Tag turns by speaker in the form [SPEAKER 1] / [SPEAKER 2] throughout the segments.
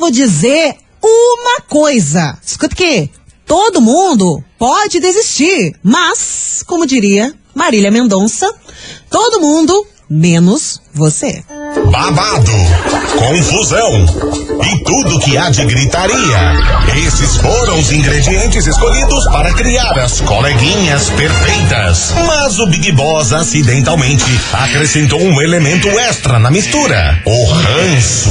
[SPEAKER 1] vou dizer uma coisa. Escuta aqui. Todo mundo pode desistir, mas, como diria Marília Mendonça, todo mundo menos você.
[SPEAKER 2] Babado, confusão e tudo que há de gritaria. Esses foram os ingredientes escolhidos para criar as coleguinhas perfeitas. Mas o Big Boss acidentalmente acrescentou um elemento extra na mistura: o ranço.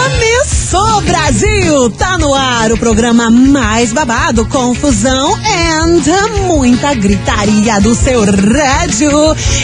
[SPEAKER 1] Começou Brasil! Tá no ar o programa mais babado, confusão and muita gritaria do seu rádio.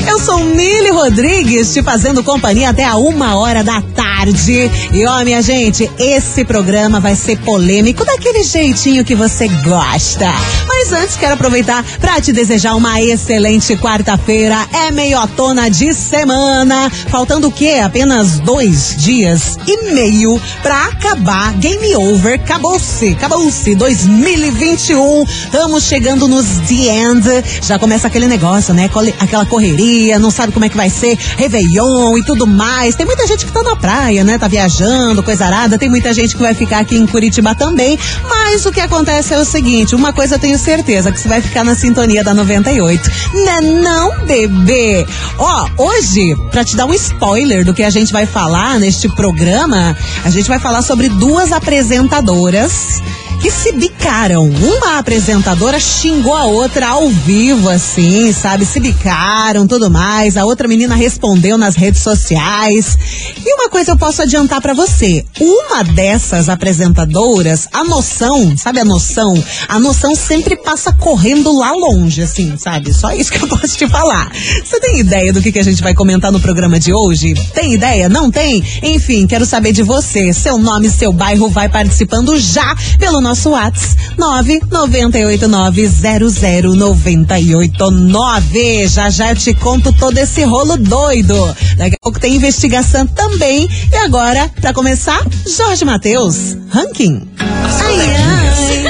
[SPEAKER 1] Eu sou Mili Rodrigues, te fazendo companhia até a uma hora da tarde. E ó, minha gente, esse programa vai ser polêmico daquele jeitinho que você gosta. Mas antes, quero aproveitar para te desejar uma excelente quarta-feira. É meiotona de semana. Faltando o quê? Apenas dois dias e meio pra acabar. Game over. Acabou-se. Acabou-se. 2021. Estamos chegando nos the end. Já começa aquele negócio, né? Aquela correria, não sabe como é que vai ser. Réveillon e tudo mais. Tem muita gente que tá na praia, né? Tá viajando, coisa arada. Tem muita gente que vai ficar aqui em Curitiba também. Mas o que acontece é o seguinte: uma coisa eu tenho certeza, que você vai ficar na sintonia da 98. Né não, bebê? Ó, hoje, pra te dar um spoiler do que a gente vai falar neste programa, a gente vai falar sobre duas apresentadoras que se bicaram. Uma apresentadora xingou a outra ao vivo, assim, sabe? Se bicaram, tudo mais. A outra menina respondeu nas redes sociais. E uma coisa eu posso adiantar para você: uma dessas apresentadoras, a noção, sabe a noção? A noção sempre passa correndo lá longe, assim, sabe? Só isso que eu posso te falar. Você tem ideia do que, que a gente vai comentar no programa de hoje? Tem ideia? Não tem? Enfim, quero saber de você. Seu nome, seu bairro, vai participando já pelo nosso WhatsApp 998900989. Já já eu te conto todo esse rolo doido. Daqui a pouco tem investigação também. E agora, para começar, Jorge Matheus, ranking. Ai, ai.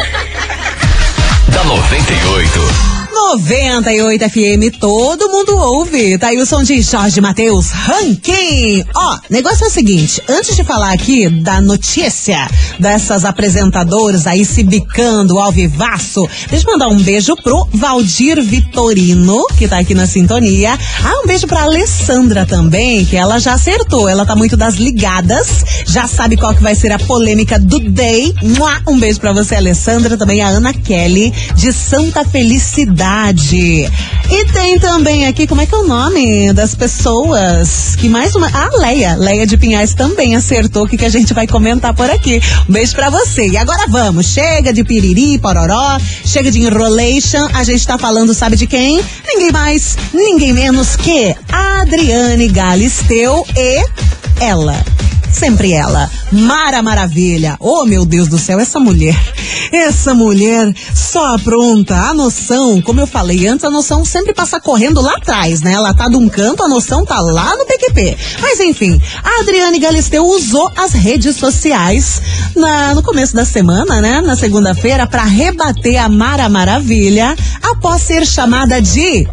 [SPEAKER 3] Da 98.
[SPEAKER 1] 98 FM, todo mundo ouve. Tá aí o som de Jorge Matheus, ranking. Ó, negócio é o seguinte, antes de falar aqui da notícia dessas apresentadoras aí se bicando ao vivaço, deixa eu mandar um beijo pro Valdir Vitorino, que tá aqui na sintonia. Ah, um beijo pra Alessandra também, que ela já acertou, ela tá muito das ligadas, já sabe qual que vai ser a polêmica do day. Um beijo pra você, Alessandra, também a Ana Kelly, de Santa Felicidade. E tem também aqui, como é que é o nome das pessoas que mais uma. Ah, Leia. Leia de Pinhais também acertou o que, que a gente vai comentar por aqui. Um beijo pra você. E agora vamos. Chega de piriri, pororó, chega de enrolation. A gente tá falando, sabe de quem? Ninguém mais, ninguém menos que Adriane Galisteu e ela sempre ela, Mara Maravilha. Oh, meu Deus do céu, essa mulher, essa mulher só apronta. A noção, como eu falei antes, a noção sempre passa correndo lá atrás, né? Ela tá de um canto, a noção tá lá no PQP. Mas enfim, a Adriane Galisteu usou as redes sociais na, no começo da semana, né? Na segunda-feira, para rebater a Mara Maravilha após ser chamada de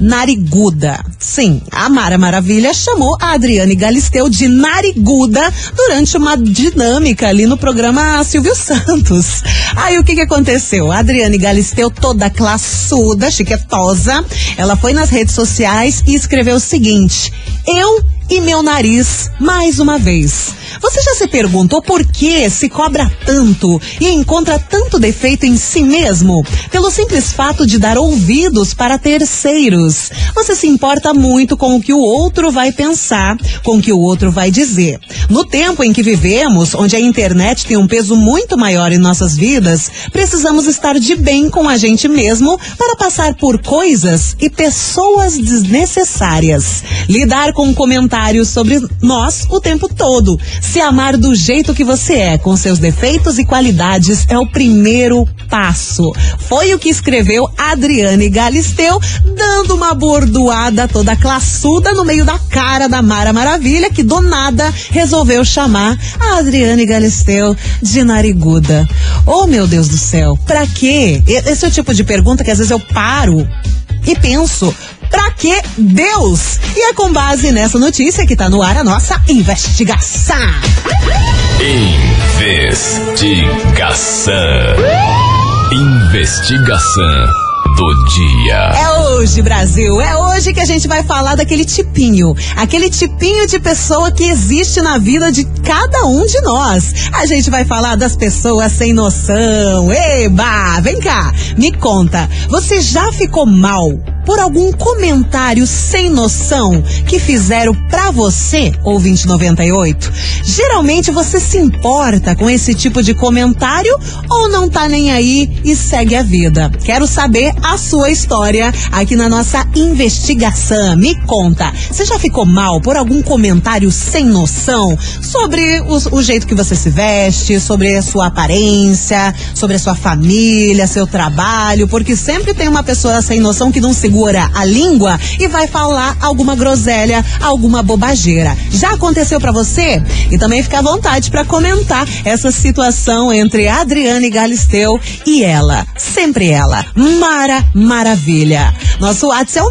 [SPEAKER 1] nariguda. Sim, a Mara Maravilha chamou a Adriane Galisteu de nariguda durante uma dinâmica ali no programa Silvio Santos. Aí o que que aconteceu? A Adriane Galisteu, toda classuda, chiquetosa, ela foi nas redes sociais e escreveu o seguinte: Eu e meu nariz mais uma vez. Você já se perguntou por que se cobra tanto e encontra tanto defeito em si mesmo? Pelo simples fato de dar ouvidos para terceiros. Você se importa muito com o que o outro vai pensar, com o que o outro vai dizer. No tempo em que vivemos, onde a internet tem um peso muito maior em nossas vidas, precisamos estar de bem com a gente mesmo para passar por coisas e pessoas desnecessárias. Lidar com comentários sobre nós o tempo todo. Se amar do jeito que você é, com seus defeitos e qualidades, é o primeiro passo. Foi o que escreveu Adriane Galisteu, dando uma bordoada toda classuda no meio da cara da Mara Maravilha, que do nada resolveu chamar a Adriane Galisteu de nariguda. Oh, meu Deus do céu, pra quê? Esse é o tipo de pergunta que às vezes eu paro e penso, Pra que Deus? E é com base nessa notícia que tá no ar a nossa investigação.
[SPEAKER 3] Investigação. Investigação do dia.
[SPEAKER 1] É hoje, Brasil. É hoje que a gente vai falar daquele tipinho. Aquele tipinho de pessoa que existe na vida de cada um de nós. A gente vai falar das pessoas sem noção. Eba, vem cá, me conta. Você já ficou mal por algum comentário sem noção que fizeram pra você, ouvinte 98? Geralmente você se importa com esse tipo de comentário ou não tá nem aí e segue a vida? Quero saber a sua história aqui na nossa investigação. Me conta, você já ficou mal por algum comentário sem noção sobre o, o jeito que você se veste, sobre a sua aparência, sobre a sua família, seu trabalho? Porque sempre tem uma pessoa sem noção que não segura segura a língua e vai falar alguma groselha, alguma bobageira. Já aconteceu para você? E também fica à vontade para comentar essa situação entre Adriane Galisteu e ela, sempre ela, Mara Maravilha. Nosso WhatsApp é o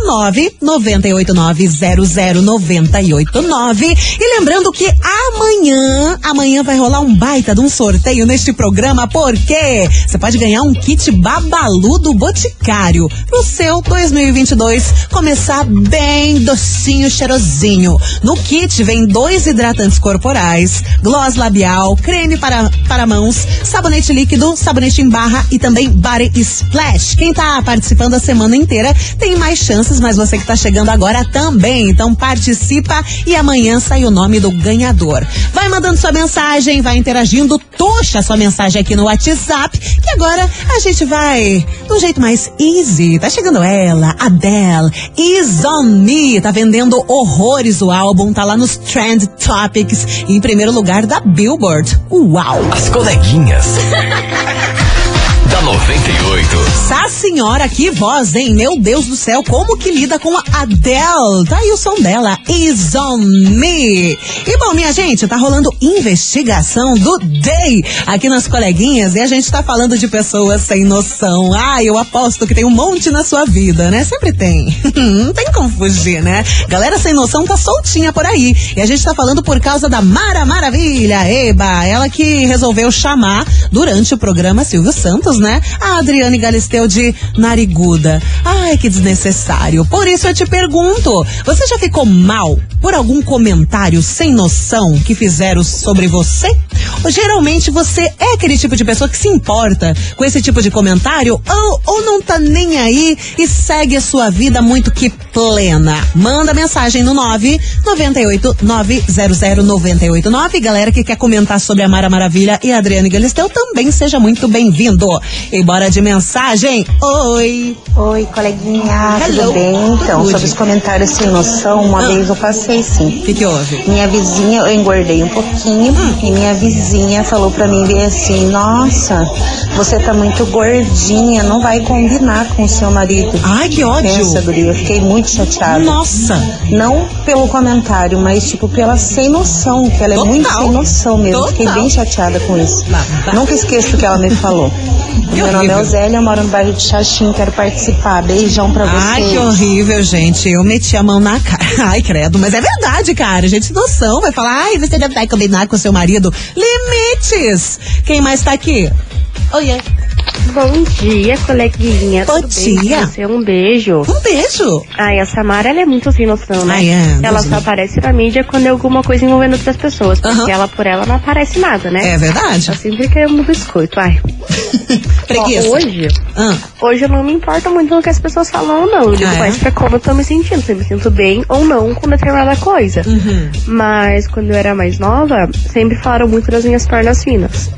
[SPEAKER 1] 998900989. E lembrando que amanhã, amanhã vai rolar um baita de um sorteio neste programa, porque você pode ganhar um kit babalu do Boticário pro seu 2020 2022 começar bem docinho, cheirosinho. No kit vem dois hidratantes corporais, gloss labial, creme para, para mãos, sabonete líquido, sabonete em barra e também body splash. Quem tá participando a semana inteira tem mais chances, mas você que tá chegando agora também. Então participa e amanhã sai o nome do ganhador. Vai mandando sua mensagem, vai interagindo, tocha sua mensagem aqui no WhatsApp, que agora a gente vai de um jeito mais easy. Tá chegando ela, Adele, Is On Me, tá vendendo horrores o álbum, tá lá nos Trend Topics, em primeiro lugar da Billboard. Uau!
[SPEAKER 3] As coleguinhas. da 98.
[SPEAKER 1] Essa senhora, que voz, hein? Meu Deus do céu, como que lida com a Adele? Tá aí o som dela, Is On Me. E bom, minha gente, tá rolando investigação do Day aqui nas coleguinhas e a gente tá falando de pessoas sem noção. Ah, eu aposto que tem um monte na sua vida, né? Sempre tem. Não tem como fugir, né? Galera sem noção tá soltinha por aí. E a gente tá falando por causa da Mara Maravilha, Eba, ela que resolveu chamar durante o programa Silvio Santos, né? A Adriane Galisteu de nariguda. Ai, que desnecessário. Por isso eu te pergunto: você já ficou mal por algum comentário sem noção que fizeram sobre você? Geralmente você é aquele tipo de pessoa que se importa com esse tipo de comentário ou, ou não tá nem aí e segue a sua vida muito que plena? Manda mensagem no 998 900 989. Galera que quer comentar sobre a Mara Maravilha e a Adriane Galisteu também seja muito bem-vindo. E bora de mensagem. Oi.
[SPEAKER 4] Oi, coleguinha,
[SPEAKER 1] Hello.
[SPEAKER 4] tudo bem? Então,
[SPEAKER 1] Tudo.
[SPEAKER 4] sobre os comentários sem noção, uma
[SPEAKER 1] Ah.
[SPEAKER 4] vez eu passei sim.
[SPEAKER 1] O que, que houve?
[SPEAKER 4] Minha vizinha, eu engordei um pouquinho
[SPEAKER 1] Hum.
[SPEAKER 4] e minha vizinha falou pra mim bem assim: Nossa, você tá muito gordinha, não vai combinar com o seu marido.
[SPEAKER 1] Ai, que ódio.
[SPEAKER 4] Pensa, guria, eu fiquei muito chateada.
[SPEAKER 1] Nossa.
[SPEAKER 4] Não pelo comentário, mas tipo pela sem noção, que ela é
[SPEAKER 1] Total.
[SPEAKER 4] muito sem noção mesmo. Fiquei
[SPEAKER 1] Total.
[SPEAKER 4] bem chateada com isso.
[SPEAKER 1] Babado.
[SPEAKER 4] Nunca esqueço o que ela me falou. Meu nome é. Osélia, eu moro no bairro de Xaxim, quero participar. Beijão pra vocês.
[SPEAKER 1] Ai, que horrível, gente. Eu meti a mão na cara. Ai, credo. Mas é verdade, cara. Gente, noção. Vai falar, ai, você deve vai combinar com seu marido. Limites. Quem mais tá aqui? Oi, oi.
[SPEAKER 5] Bom dia, coleguinha.
[SPEAKER 1] Bom
[SPEAKER 5] Tudo bem
[SPEAKER 1] dia.
[SPEAKER 5] você? Um beijo.
[SPEAKER 1] Um beijo.
[SPEAKER 5] Ai, a Samara, ela é muito sem noção, né?
[SPEAKER 1] Ai, é,
[SPEAKER 5] ela só aparece na mídia quando é alguma coisa envolvendo outras pessoas. Porque ela, por ela, não aparece nada, né?
[SPEAKER 1] É verdade.
[SPEAKER 5] Tá sempre querendo biscoito, ai.
[SPEAKER 1] Preguiça.
[SPEAKER 5] Ó, hoje,
[SPEAKER 1] Ah,
[SPEAKER 5] hoje eu não me importo muito no que as pessoas falam, não. Eu ligo
[SPEAKER 1] Ah, é?
[SPEAKER 5] mais pra como eu tô me sentindo. Se eu me sinto bem ou não com determinada coisa.
[SPEAKER 1] uhum.
[SPEAKER 5] Mas quando eu era mais nova, sempre falaram muito das minhas pernas finas.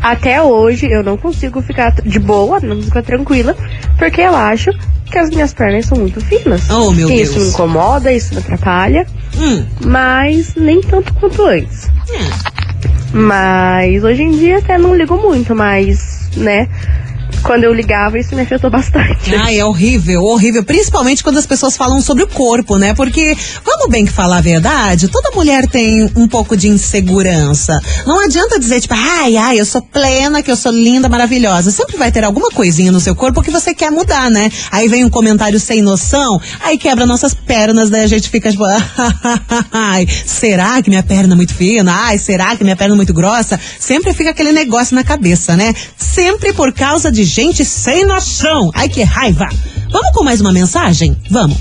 [SPEAKER 5] Até hoje eu não consigo ficar de boa, não fica tranquila, porque eu acho que as minhas pernas são muito finas.
[SPEAKER 1] Oh, meu
[SPEAKER 5] isso
[SPEAKER 1] Deus.
[SPEAKER 5] me incomoda, isso me atrapalha,
[SPEAKER 1] Hum,
[SPEAKER 5] mas nem tanto quanto antes. Mas hoje em dia até não ligo muito, mas, né, quando eu ligava isso me afetou bastante.
[SPEAKER 1] Ai, é horrível, horrível. Principalmente quando as pessoas falam sobre o corpo, né? Porque, vamos bem que falar a verdade, toda mulher tem um pouco de insegurança. Não adianta dizer, tipo, ai, ai, eu sou plena, que eu sou linda, maravilhosa. Sempre vai ter alguma coisinha no seu corpo que você quer mudar, né? Aí vem um comentário sem noção, aí quebra nossas pernas, daí a gente fica, tipo, ai, será que minha perna é muito fina? Ai, será que minha perna é muito grossa? Sempre fica aquele negócio na cabeça, né? Sempre por causa de gente sem noção. Ai, que raiva. Vamos com mais uma mensagem? Vamos.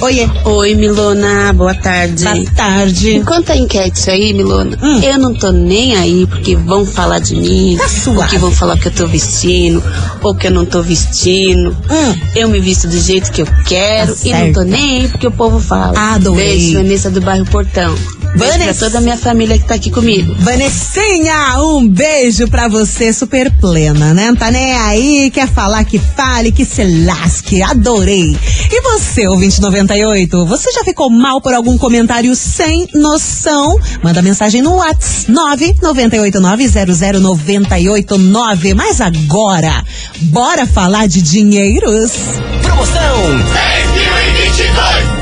[SPEAKER 1] Oiê.
[SPEAKER 6] Oi, Milona, boa tarde.
[SPEAKER 1] Boa tarde.
[SPEAKER 6] Enquanto a enquete aí, Milona,
[SPEAKER 1] Hum.
[SPEAKER 6] eu não tô nem aí porque vão falar de mim,
[SPEAKER 1] Tá suave.
[SPEAKER 6] ou que vão falar que eu tô vestindo, ou que eu não tô vestindo.
[SPEAKER 1] Hum.
[SPEAKER 6] Eu me visto do jeito que eu quero
[SPEAKER 1] Tá
[SPEAKER 6] e não tô
[SPEAKER 1] certo.
[SPEAKER 6] nem aí porque o povo fala.
[SPEAKER 1] Adorei.
[SPEAKER 6] Beijo, Vanessa do bairro Portão. Vanessa. Pra toda a minha família que tá aqui comigo.
[SPEAKER 1] Vanessinha, um beijo pra você, super plena, né? Tá nem aí, quer falar que fale, que se lasque, adorei. E você, ouvinte 98, você já ficou mal por algum comentário sem noção? Manda mensagem no WhatsApp 998900989. Mas agora, bora falar de dinheiros?
[SPEAKER 7] Promoção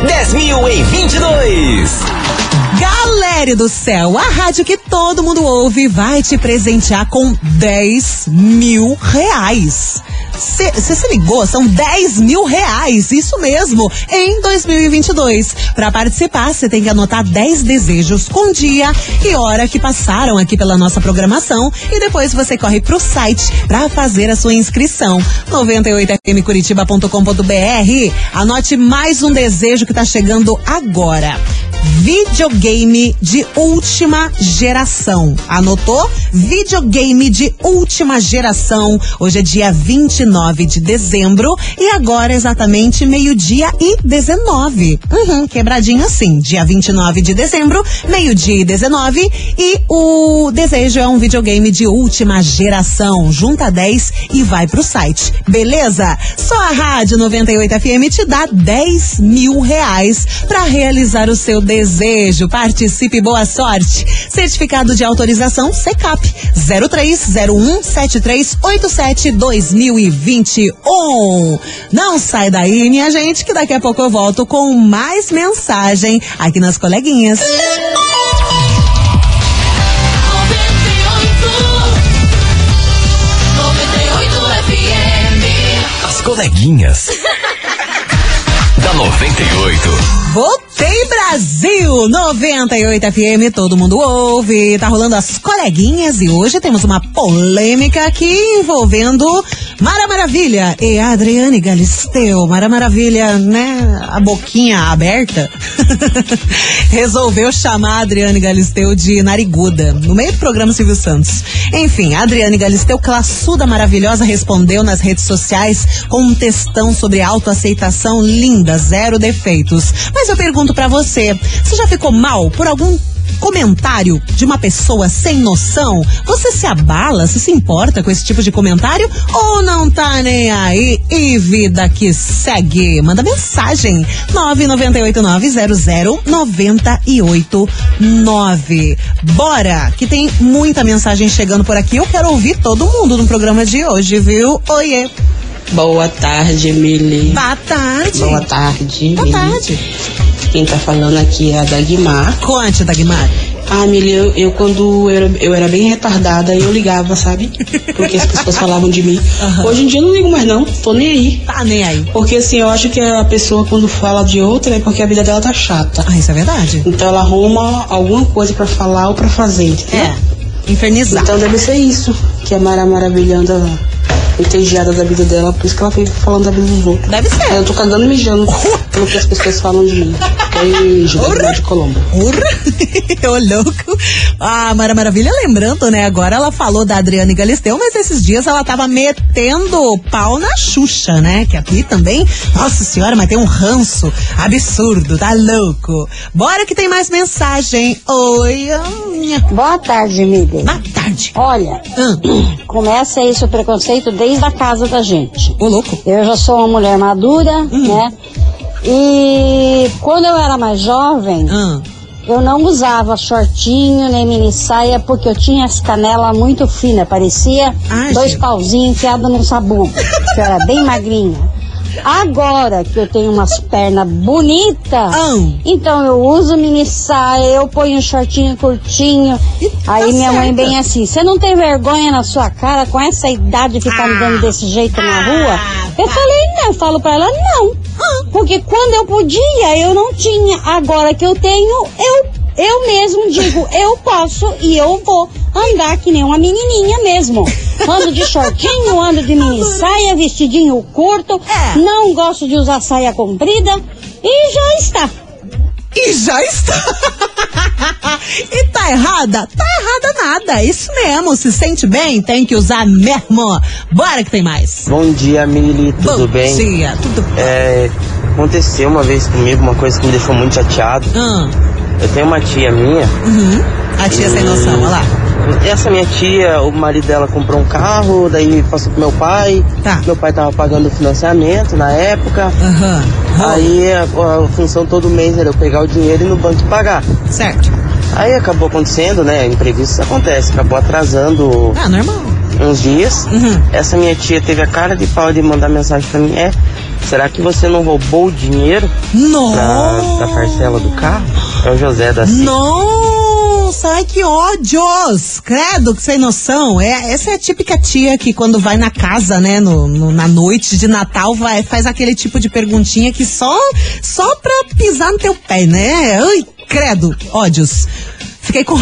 [SPEAKER 7] 10.022! 10.022!
[SPEAKER 1] Valério do Céu, a rádio que todo mundo ouve vai te presentear com 10 mil reais. Você se ligou? São 10 mil reais, isso mesmo, em 2022. Para participar, você tem que anotar 10 desejos com dia e hora que passaram aqui pela nossa programação e depois você corre pro site para fazer a sua inscrição. 98fmcuritiba.com.br. Anote mais um desejo que tá chegando agora videogame de última geração. Anotou? Videogame de última geração. Hoje é dia 29 de dezembro e agora exatamente meio-dia e 19. Uhum, quebradinho assim. Dia 29 de dezembro, meio-dia e 19 e o desejo é um videogame de última geração. Junta 10 e vai pro site. Beleza? Só a Rádio 98 FM te dá 10 mil reais para realizar o seu desejo. Participe, boa sorte. Certificado de autorização CECAP 03017387 2021. Não sai daí, minha gente, que daqui a pouco eu volto com mais mensagem aqui nas coleguinhas.
[SPEAKER 3] As coleguinhas. da 98.
[SPEAKER 1] Voltei Brasil 98 FM, todo mundo ouve. Tá rolando as coleguinhas e hoje temos uma polêmica aqui envolvendo Mara Maravilha e Adriane Galisteu. Mara Maravilha, né, a boquinha aberta, resolveu chamar a Adriane Galisteu de nariguda no meio do programa Silvio Santos. Enfim, a Adriane Galisteu, classuda maravilhosa, respondeu nas redes sociais com um textão sobre autoaceitação linda, zero defeitos. Mas eu pergunto pra você, você já ficou mal por algum comentário de uma pessoa sem noção? Você se abala, se se importa com esse tipo de comentário ou não tá nem aí? E vida que segue. Manda mensagem 998900989. Bora, que tem muita mensagem chegando por aqui. Eu quero ouvir todo mundo no programa de hoje, viu? Oiê.
[SPEAKER 6] Boa tarde, Mili.
[SPEAKER 1] Boa tarde.
[SPEAKER 6] Boa tarde.
[SPEAKER 1] Boa tarde.
[SPEAKER 6] Quem tá falando aqui é a Dagmar.
[SPEAKER 1] Conte, Dagmar.
[SPEAKER 6] Ah, Mili, eu, eu quando eu era, eu era bem retardada, eu ligava, sabe? Porque as pessoas falavam de mim.
[SPEAKER 1] Aham.
[SPEAKER 6] Hoje em dia eu não ligo mais não, tô nem aí.
[SPEAKER 1] Tá nem aí.
[SPEAKER 6] Porque assim, eu acho que a pessoa quando fala de outra é porque a vida dela tá chata.
[SPEAKER 1] Ah, isso é verdade.
[SPEAKER 6] Então ela arruma alguma coisa pra falar ou pra fazer, entendeu?
[SPEAKER 1] É. Infernizar.
[SPEAKER 6] Então deve ser isso, que a Mara Maravilha anda entediada da vida dela, por isso que ela fica falando da vida dos outros.
[SPEAKER 1] Deve ser.
[SPEAKER 6] Aí eu tô cagando e mijando pelo que as pessoas falam de mim. Beijo, de Colombo.
[SPEAKER 1] Ô, louco. A Mara Maravilha, lembrando, né? Agora ela falou da Adriane Galisteu, mas esses dias ela tava metendo pau na Xuxa, né? Que aqui também, nossa senhora, mas tem um ranço absurdo, tá louco. Bora que tem mais mensagem. Oi, minha.
[SPEAKER 8] Boa tarde, Mili.
[SPEAKER 1] Boa tarde.
[SPEAKER 8] Olha,
[SPEAKER 1] Hum,
[SPEAKER 8] começa esse o preconceito desde a casa da gente.
[SPEAKER 1] ô louco.
[SPEAKER 8] Eu já sou uma mulher madura, né? E quando eu era mais jovem,
[SPEAKER 1] Hum,
[SPEAKER 8] eu não usava shortinho nem mini saia porque eu tinha as canelas muito finas, parecia
[SPEAKER 1] Ai,
[SPEAKER 8] dois
[SPEAKER 1] gente.
[SPEAKER 8] pauzinhos enfiados num sabugo, que eu era bem magrinha. Agora que eu tenho umas pernas bonitas, então eu uso mini saia, eu ponho um shortinho curtinho.
[SPEAKER 1] Tá
[SPEAKER 8] Aí minha mãe
[SPEAKER 1] certa.
[SPEAKER 8] bem assim, você não tem vergonha na sua cara com essa idade ficar andando desse jeito na rua? Eu falei, não, eu falo pra ela, não. Porque quando eu podia, eu não tinha. Agora que eu tenho, eu, eu mesmo digo, eu posso e eu vou andar que nem uma menininha mesmo. Ando de shortinho, ando de mini saia, vestidinho curto,
[SPEAKER 1] É.
[SPEAKER 8] não gosto de usar saia comprida e já está.
[SPEAKER 1] E já está. e tá errada? Tá errada nada. Isso mesmo. Se sente bem, tem que usar mesmo. Bora que tem mais.
[SPEAKER 9] Bom dia, Mili, tudo
[SPEAKER 1] Bom
[SPEAKER 9] bem?
[SPEAKER 1] dia, tudo bem.
[SPEAKER 9] É, aconteceu uma vez comigo uma coisa que me deixou muito chateado.
[SPEAKER 1] Hum,
[SPEAKER 9] Eu tenho uma tia minha.
[SPEAKER 1] uhum. A tia sem noção, olha lá.
[SPEAKER 9] Essa minha tia, o marido dela comprou um carro, daí passou pro meu pai.
[SPEAKER 1] Tá.
[SPEAKER 9] Meu pai tava pagando o financiamento na época.
[SPEAKER 1] Aham.
[SPEAKER 9] Aí a, a função todo mês era eu pegar o dinheiro e ir no banco e pagar.
[SPEAKER 1] Certo.
[SPEAKER 9] Aí acabou acontecendo, né? Imprevistos acontece, acabou atrasando
[SPEAKER 1] Ah, normal.
[SPEAKER 9] uns dias.
[SPEAKER 1] Uhum.
[SPEAKER 9] Essa minha tia teve a cara de pau de mandar mensagem pra mim. É, será que você não roubou o dinheiro
[SPEAKER 1] Nossa.
[SPEAKER 9] pra parcela do carro? É o José da Silva.
[SPEAKER 1] Nossa, ai que ódios! Credo, que sem noção. É, essa é a típica tia que quando vai na casa, né, no, no- na noite de Natal, vai, faz aquele tipo de perguntinha que só, só pra pisar no teu pé, né? Ai, credo, ódios. Fiquei com.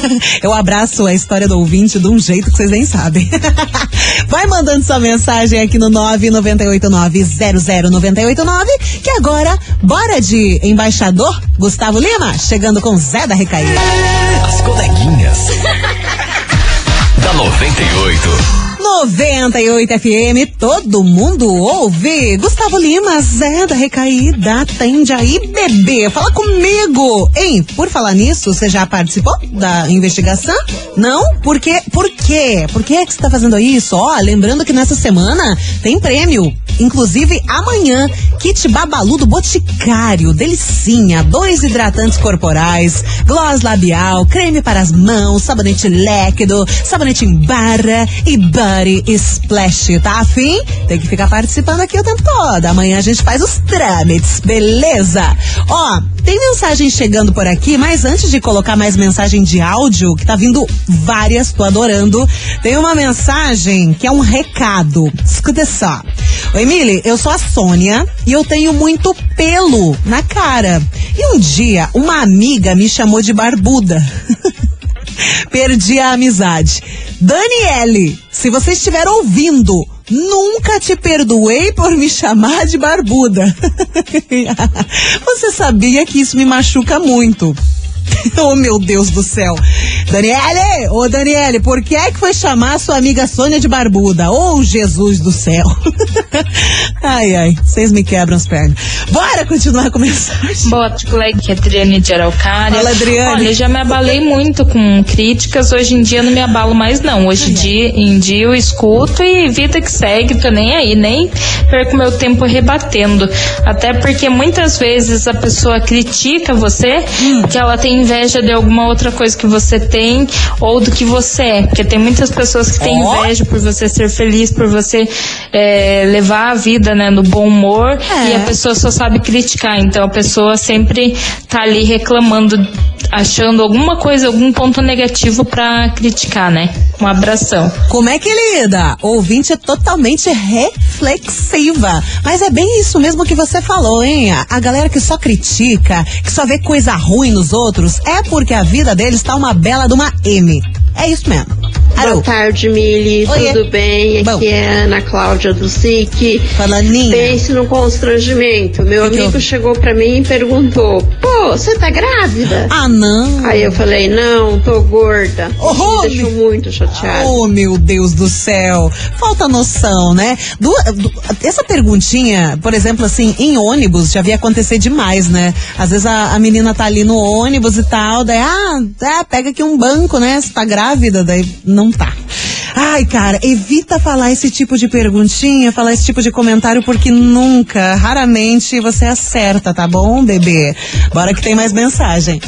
[SPEAKER 1] Eu abraço a história do ouvinte de um jeito que vocês nem sabem. Vai mandando sua mensagem aqui no 998900989, que agora, bora de embaixador Gustavo Lima, chegando com Zé da Recaída.
[SPEAKER 3] As coleguinhas. da 98.
[SPEAKER 1] 98 FM, todo mundo ouve. Gustavo Lima, Zé da Recaída, atende aí, bebê. Fala comigo. Hein, por falar nisso, você já participou da investigação? Não? Por quê? Por quê? Por que, é que você tá fazendo isso? Ó, lembrando que nessa semana tem prêmio. Inclusive, amanhã, kit Babalu do Boticário, delicinha, dois hidratantes corporais, gloss labial, creme para as mãos, sabonete líquido, sabonete em barra e body splash, tá afim? Tem que ficar participando aqui o tempo todo. Amanhã a gente faz os trâmites, beleza? Ó, tem mensagem chegando por aqui, mas antes de colocar mais mensagem de áudio, que tá vindo várias, tô adorando, tem uma mensagem que é um recado. Escuta só. Oi, Emily, eu sou a Sônia e eu tenho muito pelo na cara. E um dia, uma amiga me chamou de barbuda. Perdi a amizade. Daniele, se você estiver ouvindo, nunca te perdoei por me chamar de barbuda. você sabia que isso me machuca muito. Oh, meu Deus do céu. Daniele, ô Daniele, por que é que foi chamar sua amiga Sônia de barbuda? Oh, Jesus do céu. ai, ai, vocês me quebram as pernas. Bora continuar com a mensagem.
[SPEAKER 10] Boa colega, que é Adriane de Araucária.
[SPEAKER 1] Fala, Adriane.
[SPEAKER 10] Olha, já me abalei muito com críticas, hoje em dia não me abalo mais não. Hoje em dia, em dia eu escuto e vida que segue, tô nem aí, nem perco meu tempo rebatendo. Até porque muitas vezes a pessoa critica você,
[SPEAKER 1] Hum.
[SPEAKER 10] que ela tem inveja de alguma outra coisa que você tem ou do que você é. Porque tem muitas pessoas que têm inveja por você ser feliz, por você eh, levar a vida né, no bom humor
[SPEAKER 1] É.
[SPEAKER 10] e a pessoa só sabe criticar. Então a pessoa sempre tá ali reclamando, achando alguma coisa, algum ponto negativo pra criticar, né? Um abração.
[SPEAKER 1] Como é que lida? Ouvinte é totalmente reflexiva. Mas é bem isso mesmo que você falou, hein? A galera que só critica, que só vê coisa ruim nos outros, é porque a vida deles tá uma bela de uma M. É isso mesmo.
[SPEAKER 11] Boa tarde, Mili.
[SPEAKER 1] Oiê.
[SPEAKER 11] Tudo bem?
[SPEAKER 1] Bom.
[SPEAKER 11] Aqui é Ana Cláudia do SIC.
[SPEAKER 1] Falaninha.
[SPEAKER 11] Pense no constrangimento. Meu
[SPEAKER 1] Que que
[SPEAKER 11] amigo
[SPEAKER 1] houve?
[SPEAKER 11] chegou pra mim e perguntou: Pô, você tá grávida?
[SPEAKER 1] Ah, não.
[SPEAKER 11] Aí eu falei: Não, tô gorda.
[SPEAKER 1] Oh,
[SPEAKER 11] me deixou muito chateada.
[SPEAKER 1] Oh, meu Deus do céu. Falta noção, né? Du- du- essa perguntinha, por exemplo, assim, em ônibus, já vi acontecer demais, né? Às vezes a, a menina tá ali no ônibus e tal, daí, ah, é, pega aqui um banco, né? Você tá grávida, daí não tá. Ai, cara, evita falar esse tipo de perguntinha, falar esse tipo de comentário, porque nunca, raramente você acerta, tá bom, bebê? Bora que tem mais mensagem.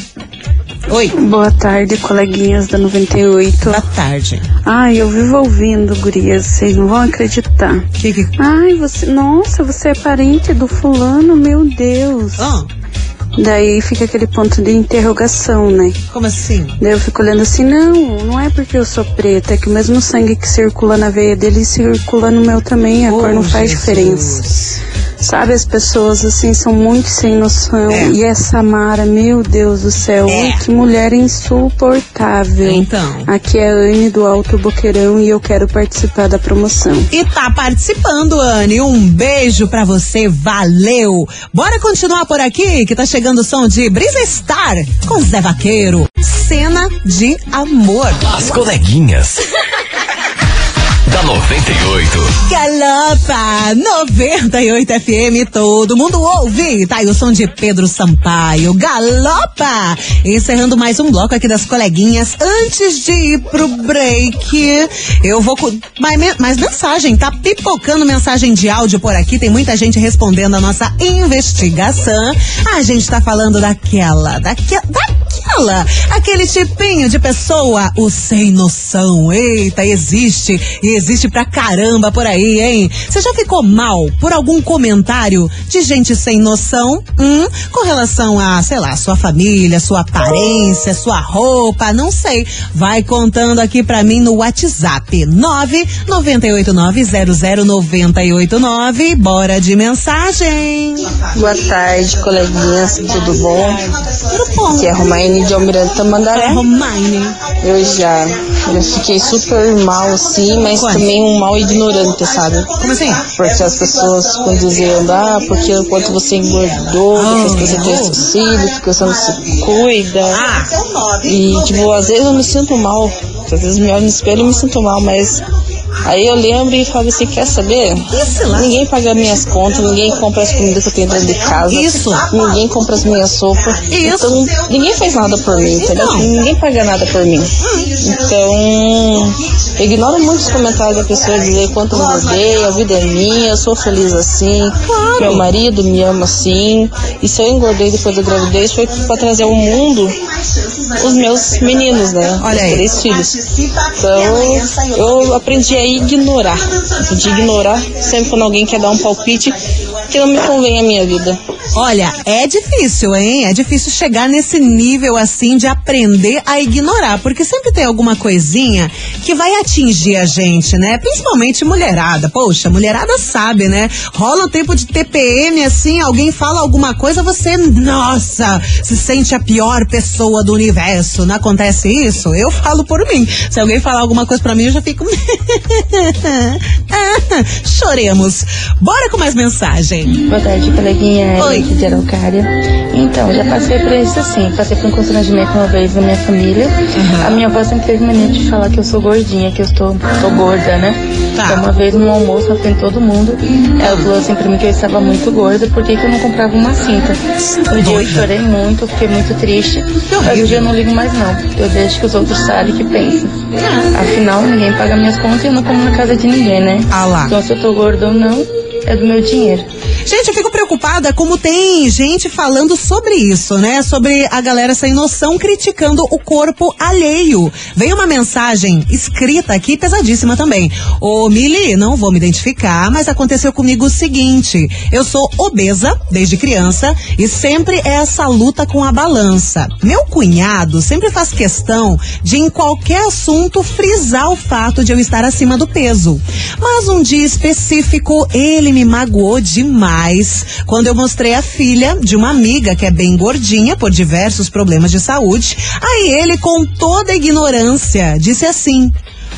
[SPEAKER 1] Oi.
[SPEAKER 12] Boa tarde, coleguinhas da 98.
[SPEAKER 1] Boa tarde.
[SPEAKER 12] Ai, eu vivo ouvindo, gurias, vocês não vão acreditar.
[SPEAKER 1] Que que...
[SPEAKER 12] Ai, você. Nossa, você é parente do fulano, meu Deus.
[SPEAKER 1] Ah,
[SPEAKER 12] Daí fica aquele ponto de interrogação, né?
[SPEAKER 1] como assim?
[SPEAKER 12] Daí eu fico olhando assim, não, não é porque eu sou preta, é que o mesmo sangue que circula na veia dele circula no meu também, a cor não faz diferença. Sabe, as pessoas assim são muito sem noção.
[SPEAKER 1] É.
[SPEAKER 12] E essa Mara, meu Deus do céu, ui, que mulher insuportável.
[SPEAKER 1] Então.
[SPEAKER 12] Aqui é a Anne do Alto Boqueirão e eu quero participar da promoção.
[SPEAKER 1] E tá participando, Anne. Um beijo pra você, valeu! Bora continuar por aqui, que tá chegando o som de Brisa Star com Zé Vaqueiro. Cena de amor.
[SPEAKER 3] As coleguinhas. da 98.
[SPEAKER 1] Galopa 98 FM, todo mundo ouve. Tá aí o som de Pedro Sampaio. Galopa! Encerrando mais um bloco aqui das coleguinhas. Antes de ir pro break, eu vou. Mais, mais mensagem, tá pipocando mensagem de áudio por aqui. Tem muita gente respondendo a nossa investigação. A gente tá falando daquela, daquela, daquela, aquele tipinho de pessoa, o sem noção. Eita, existe. E existe pra caramba por aí, hein? Você já ficou mal por algum comentário de gente sem noção? Hum, com relação a, sei lá, sua família, sua aparência, sua roupa, não sei. Vai contando aqui pra mim no WhatsApp. 998900989. Bora de mensagem.
[SPEAKER 13] Boa tarde, coleguinhas, tudo bom?
[SPEAKER 1] Tudo bom.
[SPEAKER 13] Aqui é a De Almirante Tamandaré.
[SPEAKER 1] Romaine.
[SPEAKER 13] Eu já, já fiquei super mal assim, mas
[SPEAKER 1] Quando?
[SPEAKER 13] também um mal ignorante, sabe?
[SPEAKER 1] Como assim?
[SPEAKER 13] Porque as pessoas ficam dizendo, ah, porque o quanto você engordou, depois que você tem porque você não se cuida. E, tipo, às vezes eu me sinto mal. Às vezes me olho no espelho e me sinto mal, mas Aí eu lembro e falo assim, quer saber? Ninguém paga minhas contas, ninguém compra as comidas que eu tenho dentro de casa.
[SPEAKER 1] Isso.
[SPEAKER 13] Ninguém compra as minhas roupas.
[SPEAKER 1] Isso.
[SPEAKER 13] Então, ninguém faz nada por mim, entendeu?
[SPEAKER 1] Não.
[SPEAKER 13] Ninguém paga nada por mim. Então, eu ignoro muitos comentários da pessoa dizer quanto eu engordei, a vida é minha, eu sou feliz assim, meu marido me ama assim. E se eu engordei depois da gravidez foi pra trazer ao mundo os meus meninos, né?
[SPEAKER 1] Olha
[SPEAKER 13] Os
[SPEAKER 1] aí.
[SPEAKER 13] três filhos. Então, eu aprendi a ignorar. A ignorar sempre quando alguém quer dar um palpite que não me convém à minha vida.
[SPEAKER 1] Olha, é difícil, hein? É difícil chegar nesse nível assim de aprender a ignorar, porque sempre tem alguma coisinha que vai atingir a gente, né? Principalmente mulherada. Poxa, mulherada sabe, né? Rola um tempo de TPM assim, alguém fala alguma coisa, você, nossa, se sente a pior pessoa do universo. Não acontece isso? Eu falo por mim. Se alguém falar alguma coisa pra mim, eu já fico. Choremos. Bora com mais mensagem.
[SPEAKER 14] Boa tarde, coleguinha
[SPEAKER 1] Oi.
[SPEAKER 14] Oi. de Araucária. Então, já passei por isso assim. Passei por um constrangimento uma vez na minha família. A minha avó sempre teve mania de falar que eu sou gordinha, que eu estou, gorda, né?
[SPEAKER 1] Tá.
[SPEAKER 14] Então, uma vez no almoço, na frente de todo mundo, ela falou assim pra mim que eu estava muito gorda, por que, que eu não comprava uma cinta? No dia eu chorei muito, fiquei muito triste. Hoje eu não ligo mais não. Eu deixo que os outros sabem que pensam. Afinal, ninguém paga minhas contas e eu não como na casa de ninguém, né?
[SPEAKER 1] Ah lá.
[SPEAKER 14] Então, se eu tô gorda ou não, é do meu dinheiro.
[SPEAKER 1] Gente, eu fico preocupada como tem gente falando sobre isso, né? Sobre a galera sem noção criticando o corpo alheio. Veio uma mensagem escrita aqui, pesadíssima também. Ô, Mili, não vou me identificar, mas aconteceu comigo o seguinte: eu sou obesa desde criança e sempre é essa luta com a balança. Meu cunhado sempre faz questão de, em qualquer assunto, frisar o fato de eu estar acima do peso. Mas um dia específico, ele me magoou demais quando eu mostrei a filha de uma amiga que é bem gordinha por diversos problemas de saúde. Aí ele, com toda a ignorância, disse assim.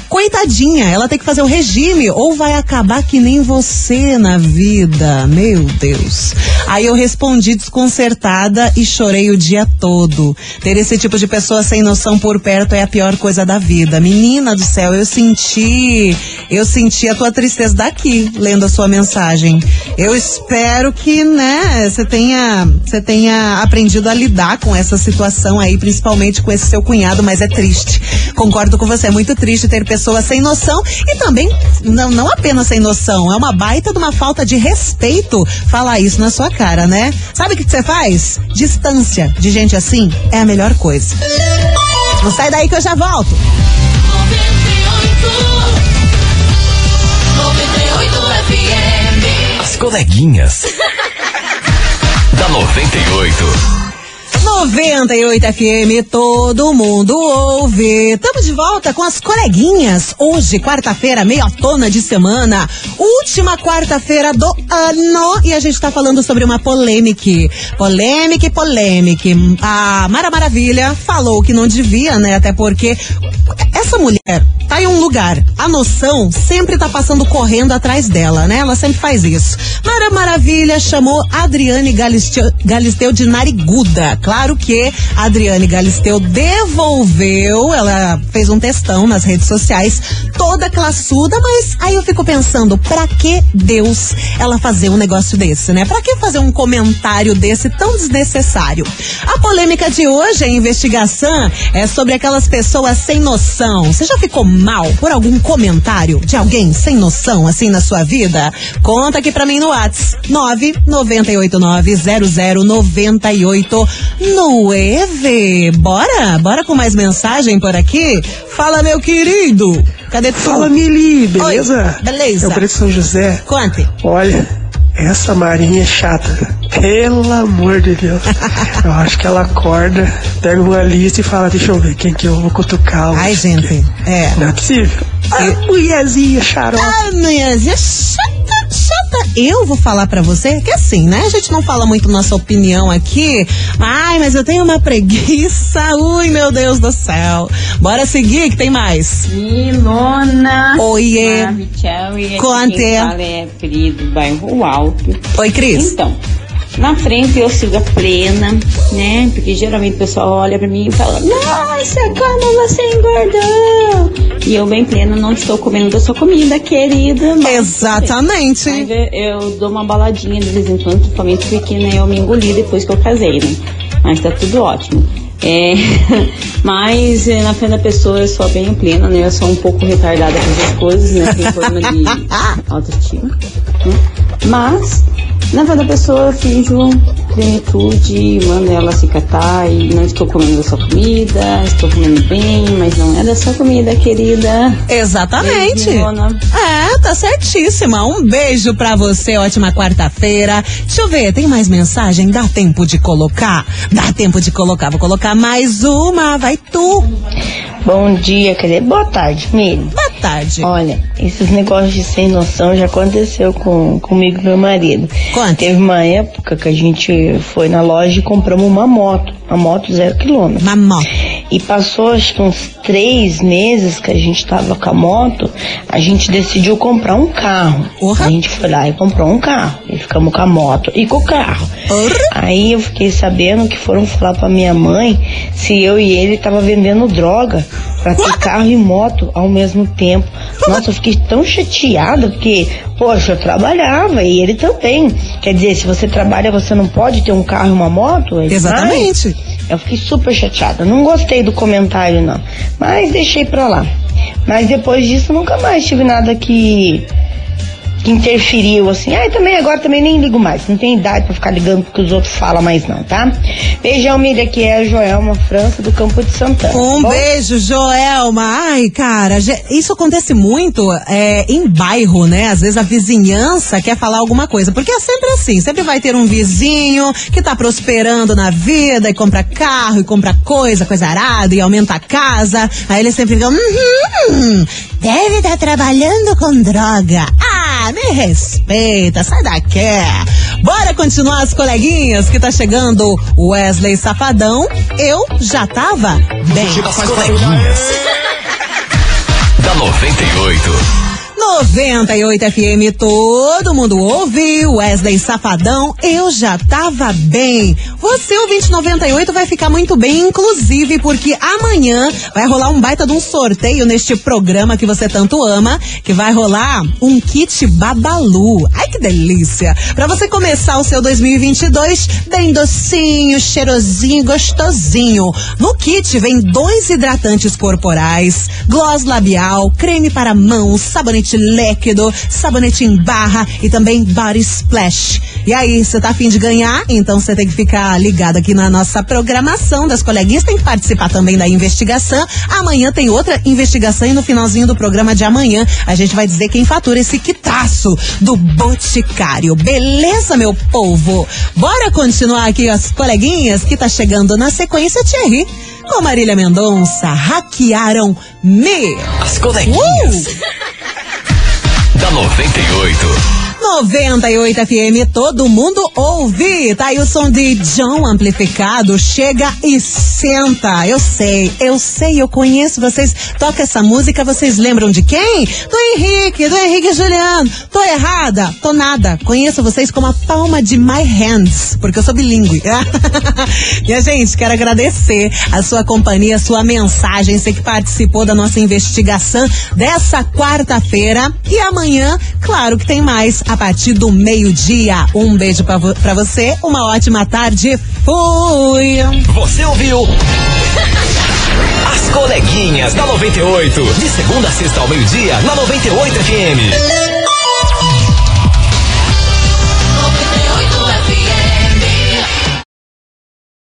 [SPEAKER 1] Coitadinha, ela tem que fazer o regime ou vai acabar que nem você na vida. Meu Deus. Aí eu respondi desconcertada e chorei o dia todo. Ter esse tipo de pessoa sem noção por perto é a pior coisa da vida. Menina do céu, eu senti, eu senti a tua tristeza daqui, lendo a sua mensagem. Eu espero que, né, você tenha, você tenha aprendido a lidar com essa situação aí, principalmente com esse seu cunhado, mas é triste. Concordo com você, é muito triste ter pessoas sem noção e também, não, não apenas sem noção, é uma baita de uma falta de respeito falar isso na sua cara, né? Sabe o que você faz? Distância de gente assim é a melhor coisa. Não sai daí que eu já volto.
[SPEAKER 3] As coleguinhas. da 98.
[SPEAKER 1] 98 FM, todo mundo ouve. Estamos de volta com as coleguinhas. Hoje, quarta-feira, meia tona de semana, última quarta-feira do ano. E a gente tá falando sobre uma polêmica. Polêmica e polêmica. A Mara Maravilha falou que não devia, né? Até porque essa mulher tá em um lugar. A noção sempre tá passando correndo atrás dela, né? Ela sempre faz isso. Mara Maravilha chamou Adriane Galisteu, Galisteu de nariguda. Claro que Adriane Galisteu devolveu, ela fez um textão nas redes sociais, toda classuda, mas aí eu fico pensando, pra que Deus ela fazer um negócio desse, né? Pra que fazer um comentário desse tão desnecessário? A polêmica de hoje, a investigação, é sobre aquelas pessoas sem noção. Você já ficou mal por algum comentário de alguém sem noção assim na sua vida? Conta aqui pra mim no Whats 998900898 Bora? Bora com mais mensagem por aqui? Fala, meu querido. Cadê tu?
[SPEAKER 15] Fala, Mili, beleza?
[SPEAKER 1] Oi, beleza.
[SPEAKER 15] É o Preto São José.
[SPEAKER 1] Conte.
[SPEAKER 15] Olha, essa Marinha é chata. Pelo amor de Deus. Eu acho que ela acorda, pega uma lista e fala, deixa eu ver quem que eu vou cutucar. hoje.
[SPEAKER 1] Ai, gente, é.
[SPEAKER 15] Não é possível. A mulherzinha xarope.
[SPEAKER 1] Ah, mulherzinha chata, chata. Eu vou falar pra você que assim, né? A gente não fala muito nossa opinião aqui. Ai, mas eu tenho uma preguiça. Ui, meu Deus do céu. Bora seguir, que tem mais.
[SPEAKER 16] Ilona.
[SPEAKER 1] Oiê.
[SPEAKER 16] Tchau, e
[SPEAKER 1] Conte.
[SPEAKER 16] fala é Pri do bairro Alto.
[SPEAKER 1] Oi, Cris.
[SPEAKER 16] Então, na frente eu sigo a plena, né? Porque geralmente o pessoal olha pra mim e fala, nossa, como você engordou! E eu bem plena não estou comendo da sua comida, querida.
[SPEAKER 1] Exatamente.
[SPEAKER 16] Eu, dou uma baladinha de vez em quando, principalmente porque né, eu me engoli depois que eu casei, né? Mas tá tudo ótimo. É, mas é, na frente da pessoa eu sou bem plena, né? Eu sou um pouco retardada com essas coisas, né? Tem problema de autoestima. Né? Mas, na frente da pessoa eu finjo plenitude, mando ela se catar e não estou comendo da sua comida, estou comendo bem, mas não é da sua comida, querida.
[SPEAKER 1] Exatamente. É, tá certíssima. Um beijo pra você, ótima quarta-feira. Deixa eu ver, tem mais mensagem? Dá tempo de colocar? Dá tempo de colocar. Vou colocar mais uma. Vai tu.
[SPEAKER 17] Bom dia, quer dizer, boa tarde, Miriam.
[SPEAKER 1] Boa tarde.
[SPEAKER 17] Olha, esses negócios de sem noção já aconteceu com, comigo e meu marido. Teve uma época que a gente foi na loja e compramos uma moto, uma moto zero quilômetro.
[SPEAKER 1] Uma moto.
[SPEAKER 17] E passou acho que uns três meses que a gente tava com a moto, a gente decidiu comprar um carro. A gente foi lá e comprou um carro. E ficamos com a moto e com o carro. Aí eu fiquei sabendo que foram falar pra minha mãe se eu e ele tava vendendo droga pra ter carro e moto ao mesmo tempo. Nossa, eu fiquei tão chateada porque, poxa, eu trabalhava e ele também. Quer dizer, se você trabalha, você não pode ter um carro e uma moto? É
[SPEAKER 1] Exatamente.
[SPEAKER 17] Eu fiquei super chateada. Não gostei do comentário, não. Mas deixei pra lá. Mas depois disso, nunca mais tive nada que, que interferiu, assim. Ah, e também agora também nem ligo mais. Não tenho idade pra ficar ligando porque os outros falam mais, não, tá? Beijão, Miriam, aqui é a Joelma França, do Campo de Santana.
[SPEAKER 1] Um
[SPEAKER 17] Bom?
[SPEAKER 1] beijo, Joelma. Ai, cara, isso acontece muito é, em bairro, né? Às vezes a vizinhança quer falar alguma coisa. Porque é sempre assim. Sempre vai ter um vizinho que tá prosperando na vida e compra carro e compra coisa, coisa arada e aumenta a casa. Aí ele sempre fica, hum, deve estar trabalhando com droga. Ah, me respeita, sai daqui. Bora continuar as coleguinhas que tá chegando Wesley Safadão. Eu já tava bem.
[SPEAKER 3] As coleguinhas. 98.
[SPEAKER 1] 98 FM, todo mundo ouve. Wesley Safadão, eu já tava bem. Você, o 2098, vai ficar muito bem, inclusive, porque amanhã vai rolar um baita de um sorteio neste programa que você tanto ama, que vai rolar um kit Babalu. Ai, que delícia! Pra você começar o seu 2022 bem docinho, cheirosinho, gostosinho. No kit vem dois hidratantes corporais, gloss labial, creme para mãos, sabonete líquido, sabonete em barra e também body splash. E aí, você tá afim de ganhar? Então você tem que ficar ligado aqui na nossa programação das coleguinhas, tem que participar também da investigação. Amanhã tem outra investigação e no finalzinho do programa de amanhã a gente vai dizer quem fatura esse quitaço do Boticário. Beleza, meu povo? Bora continuar aqui as coleguinhas que tá chegando na sequência, Thierry. Com Marília Mendonça, hackearam me.
[SPEAKER 3] As coleguinhas. Da 98.
[SPEAKER 1] 98 FM, todo mundo ouve. Tá aí o som de John amplificado. Chega e senta. Eu sei, eu sei, eu conheço vocês. Toca essa música, vocês lembram de quem? Do Henrique, do Henrique Juliano. Tô errada? Tô nada. Conheço vocês como a palma de my hands, porque eu sou bilíngue. e a gente, quero agradecer a sua companhia, a sua mensagem, você que participou da nossa investigação dessa quarta-feira. E amanhã, claro que tem mais a partir do meio-dia. Um beijo pra, vo pra você, uma ótima tarde. Fui!
[SPEAKER 3] Você ouviu? As coleguinhas da 98. De segunda a sexta ao meio-dia, na 98 FM.